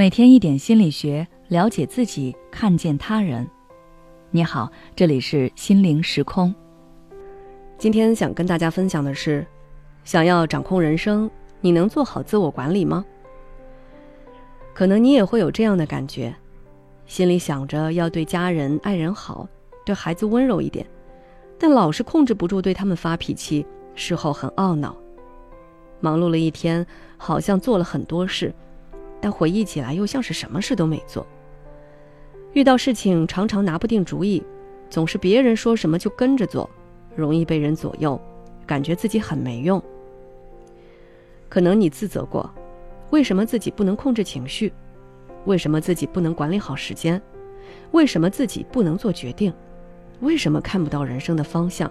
每天一点心理学，了解自己，看见他人。你好，这里是心灵时空。今天想跟大家分享的是，想要掌控人生，你能做好自我管理吗？可能你也会有这样的感觉，心里想着要对家人、爱人好，对孩子温柔一点，但老是控制不住对他们发脾气，事后很懊恼。忙碌了一天，好像做了很多事。但回忆起来又像是什么事都没做。遇到事情常常拿不定主意，总是别人说什么就跟着做，容易被人左右，感觉自己很没用。可能你自责过，为什么自己不能控制情绪？为什么自己不能管理好时间？为什么自己不能做决定？为什么看不到人生的方向？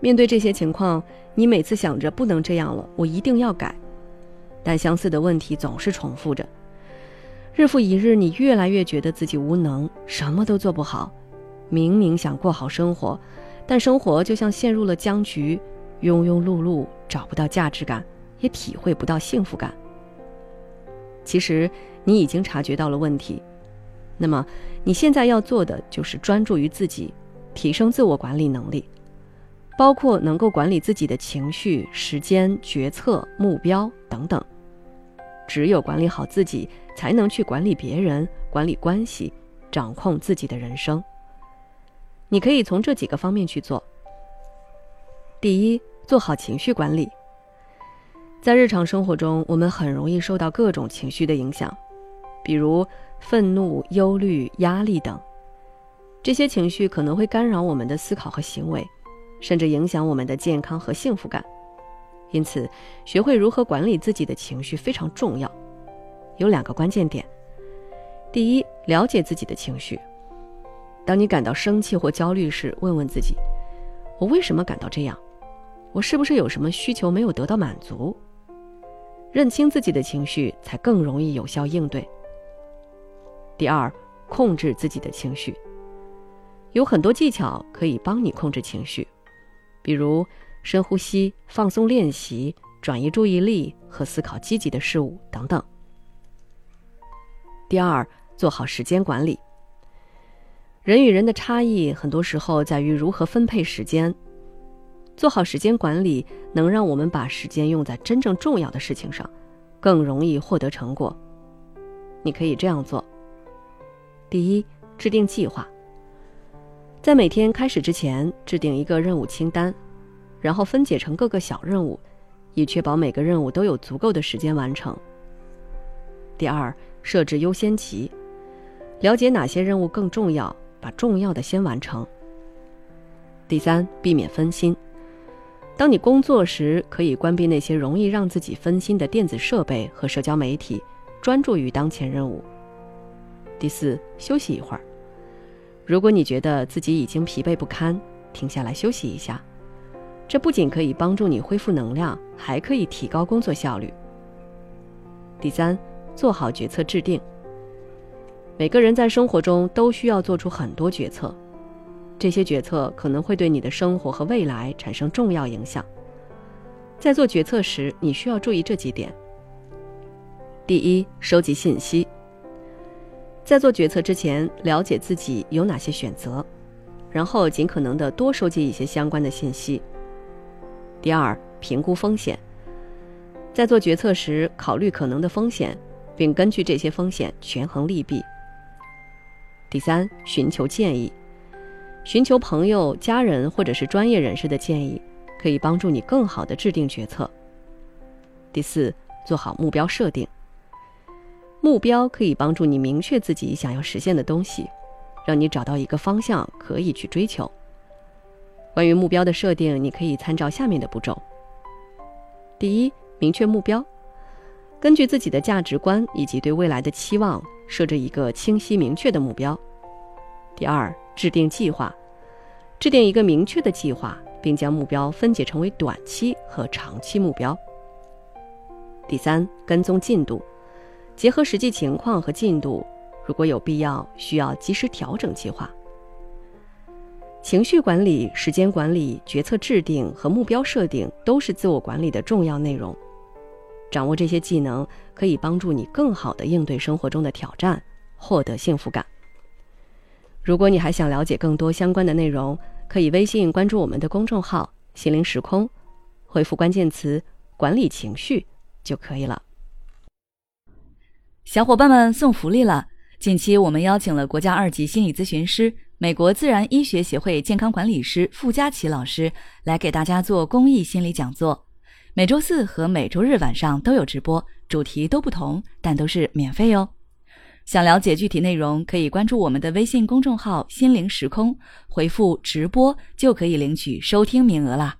面对这些情况，你每次想着不能这样了，我一定要改。但相似的问题总是重复着，日复一日，你越来越觉得自己无能，什么都做不好。明明想过好生活，但生活就像陷入了僵局，庸庸碌碌，找不到价值感，也体会不到幸福感。其实你已经察觉到了问题，那么你现在要做的就是专注于自己，提升自我管理能力，包括能够管理自己的情绪、时间、决策、目标等等。只有管理好自己，才能去管理别人、管理关系，掌控自己的人生。你可以从这几个方面去做。第一，做好情绪管理。在日常生活中，我们很容易受到各种情绪的影响，比如愤怒、忧虑、压力等。这些情绪可能会干扰我们的思考和行为，甚至影响我们的健康和幸福感。因此，学会如何管理自己的情绪非常重要。有两个关键点：第一，了解自己的情绪。当你感到生气或焦虑时，问问自己：我为什么感到这样？我是不是有什么需求没有得到满足？认清自己的情绪，才更容易有效应对。第二，控制自己的情绪。有很多技巧可以帮你控制情绪，比如。深呼吸、放松练习、转移注意力和思考积极的事物等等。第二，做好时间管理。人与人的差异，很多时候在于如何分配时间。做好时间管理，能让我们把时间用在真正重要的事情上，更容易获得成果。你可以这样做：第一，制定计划，在每天开始之前，制定一个任务清单。然后分解成各个小任务，以确保每个任务都有足够的时间完成。第二，设置优先级，了解哪些任务更重要，把重要的先完成。第三，避免分心，当你工作时，可以关闭那些容易让自己分心的电子设备和社交媒体，专注于当前任务。第四，休息一会儿，如果你觉得自己已经疲惫不堪，停下来休息一下。这不仅可以帮助你恢复能量，还可以提高工作效率。第三，做好决策制定。每个人在生活中都需要做出很多决策，这些决策可能会对你的生活和未来产生重要影响。在做决策时，你需要注意这几点：第一，收集信息。在做决策之前，了解自己有哪些选择，然后尽可能的多收集一些相关的信息。第二，评估风险。在做决策时，考虑可能的风险，并根据这些风险权衡利弊。第三，寻求建议，寻求朋友、家人或者是专业人士的建议，可以帮助你更好的制定决策。第四，做好目标设定。目标可以帮助你明确自己想要实现的东西，让你找到一个方向可以去追求。关于目标的设定，你可以参照下面的步骤：第一，明确目标，根据自己的价值观以及对未来的期望，设置一个清晰明确的目标；第二，制定计划，制定一个明确的计划，并将目标分解成为短期和长期目标；第三，跟踪进度，结合实际情况和进度，如果有必要，需要及时调整计划。情绪管理、时间管理、决策制定和目标设定都是自我管理的重要内容。掌握这些技能可以帮助你更好的应对生活中的挑战，获得幸福感。如果你还想了解更多相关的内容，可以微信关注我们的公众号“心灵时空”，回复关键词“管理情绪”就可以了。小伙伴们送福利了！近期我们邀请了国家二级心理咨询师、美国自然医学协会健康管理师傅佳琪老师来给大家做公益心理讲座，每周四和每周日晚上都有直播，主题都不同，但都是免费哦。想了解具体内容，可以关注我们的微信公众号“心灵时空”，回复“直播”就可以领取收听名额啦。